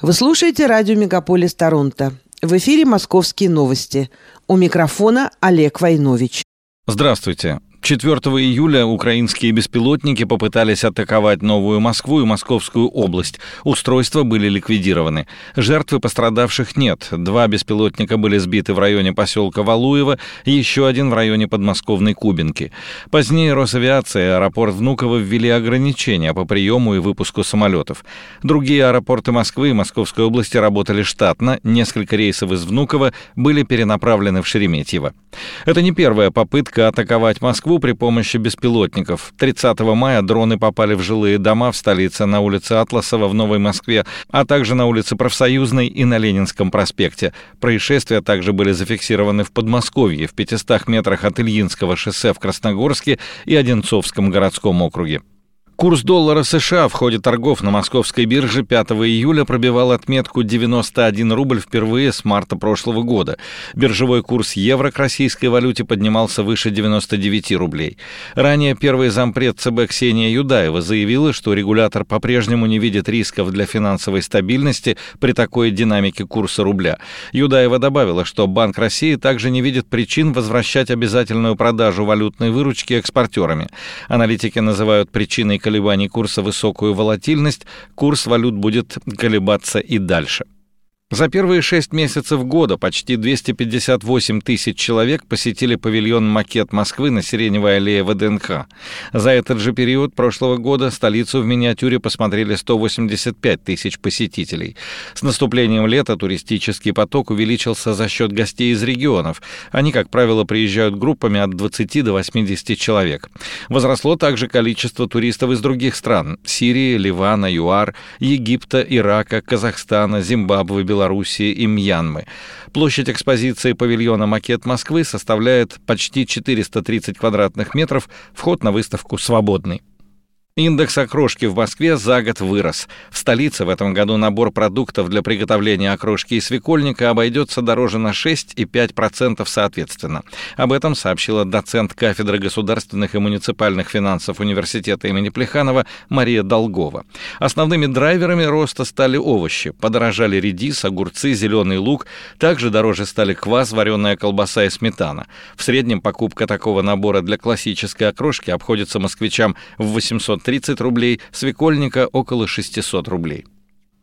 Вы слушаете радио «Мегаполис Торонто». В эфире «Московские новости». У микрофона Олег Войнович. Здравствуйте. 4 июля украинские беспилотники попытались атаковать Новую Москву и Московскую область. Устройства были ликвидированы. Жертв и пострадавших нет. Два беспилотника были сбиты в районе поселка Валуево, еще один в районе подмосковной Кубинки. Позднее Росавиация и аэропорт Внуково ввели ограничения по приему и выпуску самолетов. Другие аэропорты Москвы и Московской области работали штатно. Несколько рейсов из Внуково были перенаправлены в Шереметьево. Это не первая попытка атаковать Москву При помощи беспилотников. 30 мая дроны попали в жилые дома в столице на улице Атласова в Новой Москве, а также на улице Профсоюзной и на Ленинском проспекте. Происшествия также были зафиксированы в Подмосковье, в 500 метрах от Ильинского шоссе в Красногорске и Одинцовском городском округе. Курс доллара США в ходе торгов на московской бирже 5 июля пробивал отметку 91 рубль впервые с марта прошлого года. Биржевой курс евро к российской валюте поднимался выше 99 рублей. Ранее первый зампред ЦБ Ксения Юдаева заявила, что регулятор по-прежнему не видит рисков для финансовой стабильности при такой динамике курса рубля. Юдаева добавила, что Банк России также не видит причин возвращать обязательную продажу валютной выручки экспортерами. Аналитики называют причиной колебаний курса высокую волатильность, курс валют будет колебаться и дальше. За первые шесть месяцев года почти 258 тысяч человек посетили павильон «Макет Москвы» на Сиреневой аллее ВДНХ. За этот же период прошлого года столицу в миниатюре посмотрели 185 тысяч посетителей. С наступлением лета туристический поток увеличился за счет гостей из регионов. Они, как правило, приезжают группами от 20 до 80 человек. Возросло также количество туристов из других стран – Сирии, Ливана, ЮАР, Египта, Ирака, Казахстана, Зимбабве, Беларуси, Белоруссии и Мьянмы. Площадь экспозиции павильона «Макет Москвы» составляет почти 430 квадратных метров, вход на выставку свободный. Индекс окрошки в Москве за год вырос. В столице в этом году набор продуктов для приготовления окрошки и свекольника обойдется дороже на 6 и 5% соответственно. Об этом сообщила доцент кафедры государственных и муниципальных финансов Университета имени Плеханова Мария Долгова. Основными драйверами роста стали овощи. Подорожали редис, огурцы, зеленый лук. Также дороже стали квас, вареная колбаса и сметана. В среднем покупка такого набора для классической окрошки обходится москвичам в 800 30 рублей, свекольника около 600 рублей.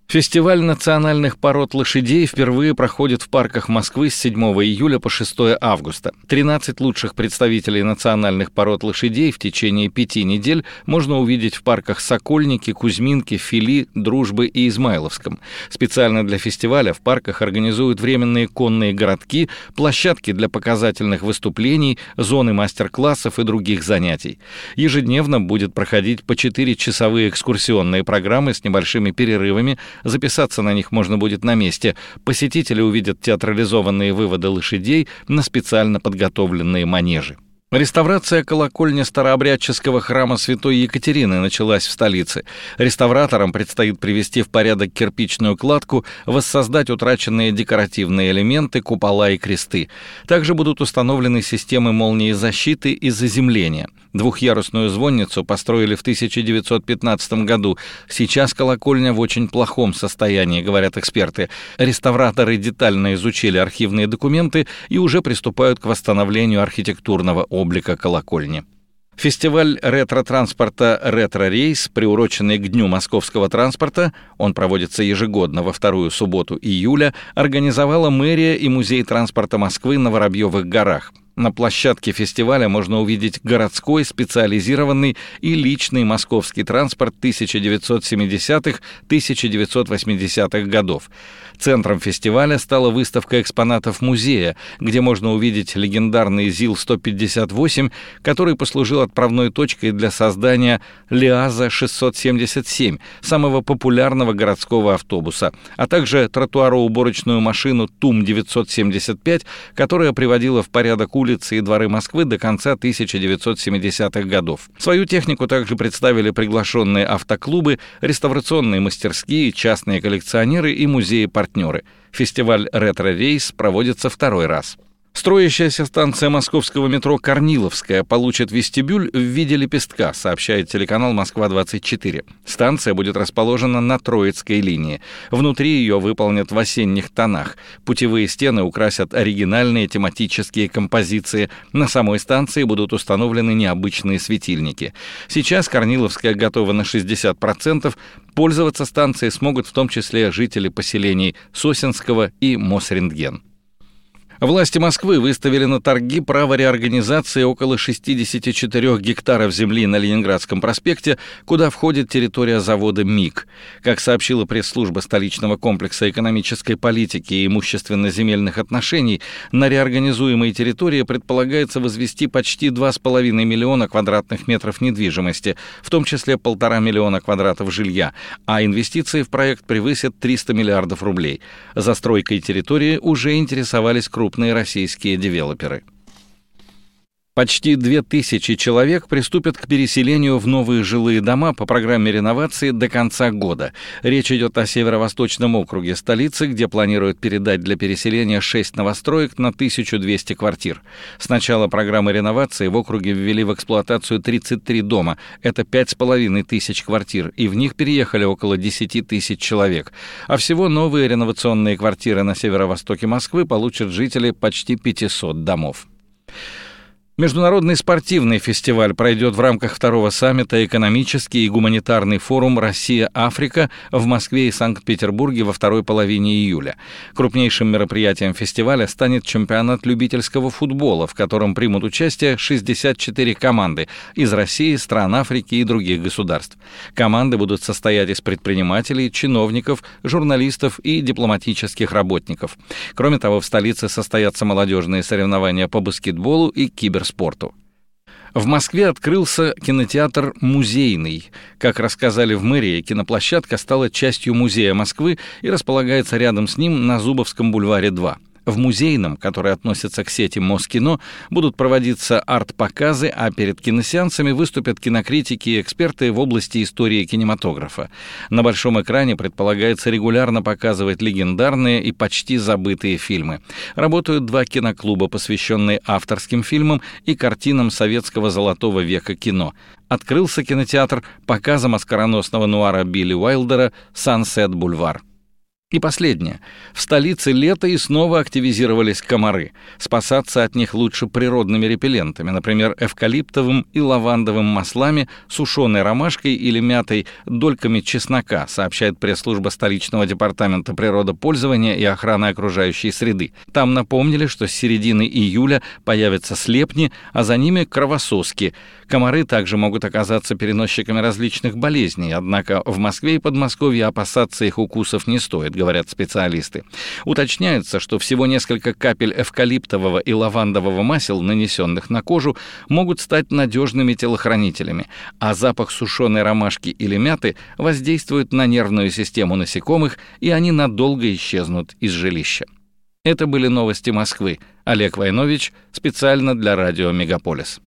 Фестиваль национальных пород лошадей впервые проходит в парках Москвы с 7 июля по 6 августа. 13 лучших представителей национальных пород лошадей в течение пяти недель можно увидеть в парках Сокольники, Кузьминки, Фили, Дружбы и Измайловском. Специально для фестиваля в парках организуют временные конные городки, площадки для показательных выступлений, зоны мастер-классов и других занятий. Ежедневно будет проходить по 4 часовые экскурсионные программы с небольшими перерывами – Записаться на них можно будет на месте. Посетители увидят театрализованные выводы лошадей на специально подготовленные манежи. Реставрация колокольни старообрядческого храма Святой Екатерины началась в столице. Реставраторам предстоит привести в порядок кирпичную кладку, воссоздать утраченные декоративные элементы, купола и кресты. Также будут установлены системы молнии защиты и заземления. Двухъярусную звонницу построили в 1915 году. Сейчас колокольня в очень плохом состоянии, говорят эксперты. Реставраторы детально изучили архивные документы и уже приступают к восстановлению архитектурного облика колокольни. Фестиваль ретро-транспорта «Ретро-рейс», приуроченный к Дню московского транспорта, он проводится ежегодно во вторую субботу июля, организовала мэрия и Музей транспорта Москвы на Воробьевых горах – на площадке фестиваля можно увидеть городской, специализированный и личный московский транспорт 1970-1980-х годов. Центром фестиваля стала выставка экспонатов музея, где можно увидеть легендарный ЗИЛ-158, который послужил отправной точкой для создания ЛиАЗа-677, самого популярного городского автобуса, а также тротуароуборочную машину ТУМ-975, которая приводила в порядок улиц улицы и дворы Москвы до конца 1970-х годов. Свою технику также представили приглашенные автоклубы, реставрационные мастерские, частные коллекционеры и музеи-партнеры. Фестиваль «Ретро-рейс» проводится второй раз. Строящаяся станция московского метро «Корниловская» получит вестибюль в виде лепестка, сообщает телеканал «Москва-24». Станция будет расположена на Троицкой линии. Внутри ее выполнят в осенних тонах. Путевые стены украсят оригинальные тематические композиции. На самой станции будут установлены необычные светильники. Сейчас «Корниловская» готова на 60%. Пользоваться станцией смогут в том числе жители поселений Сосинского и Мосрентген. Власти Москвы выставили на торги право реорганизации около 64 гектаров земли на Ленинградском проспекте, куда входит территория завода МИГ. Как сообщила пресс-служба столичного комплекса экономической политики и имущественно-земельных отношений, на реорганизуемой территории предполагается возвести почти 2,5 миллиона квадратных метров недвижимости, в том числе полтора миллиона квадратов жилья, а инвестиции в проект превысят 300 миллиардов рублей. Застройкой территории уже интересовались крупные крупные российские девелоперы. Почти 2000 человек приступят к переселению в новые жилые дома по программе реновации до конца года. Речь идет о северо-восточном округе столицы, где планируют передать для переселения 6 новостроек на 1200 квартир. С начала программы реновации в округе ввели в эксплуатацию 33 дома. Это 5,5 тысяч квартир, и в них переехали около 10 тысяч человек. А всего новые реновационные квартиры на северо-востоке Москвы получат жители почти 500 домов. Международный спортивный фестиваль пройдет в рамках второго саммита «Экономический и гуманитарный форум Россия-Африка» в Москве и Санкт-Петербурге во второй половине июля. Крупнейшим мероприятием фестиваля станет чемпионат любительского футбола, в котором примут участие 64 команды из России, стран Африки и других государств. Команды будут состоять из предпринимателей, чиновников, журналистов и дипломатических работников. Кроме того, в столице состоятся молодежные соревнования по баскетболу и кибер спорту. В Москве открылся кинотеатр «Музейный». Как рассказали в мэрии, киноплощадка стала частью Музея Москвы и располагается рядом с ним на Зубовском бульваре 2. В музейном, который относится к сети Москино, будут проводиться арт-показы, а перед киносеансами выступят кинокритики и эксперты в области истории кинематографа. На большом экране предполагается регулярно показывать легендарные и почти забытые фильмы. Работают два киноклуба, посвященные авторским фильмам и картинам советского золотого века кино. Открылся кинотеатр показом оскароносного нуара Билли Уайлдера «Сансет Бульвар». И последнее. В столице лето и снова активизировались комары. Спасаться от них лучше природными репеллентами, например, эвкалиптовым и лавандовым маслами, сушеной ромашкой или мятой дольками чеснока, сообщает пресс-служба столичного департамента природопользования и охраны окружающей среды. Там напомнили, что с середины июля появятся слепни, а за ними кровососки. Комары также могут оказаться переносчиками различных болезней, однако в Москве и Подмосковье опасаться их укусов не стоит говорят специалисты. Уточняется, что всего несколько капель эвкалиптового и лавандового масел, нанесенных на кожу, могут стать надежными телохранителями, а запах сушеной ромашки или мяты воздействует на нервную систему насекомых, и они надолго исчезнут из жилища. Это были новости Москвы. Олег Войнович специально для радио «Мегаполис».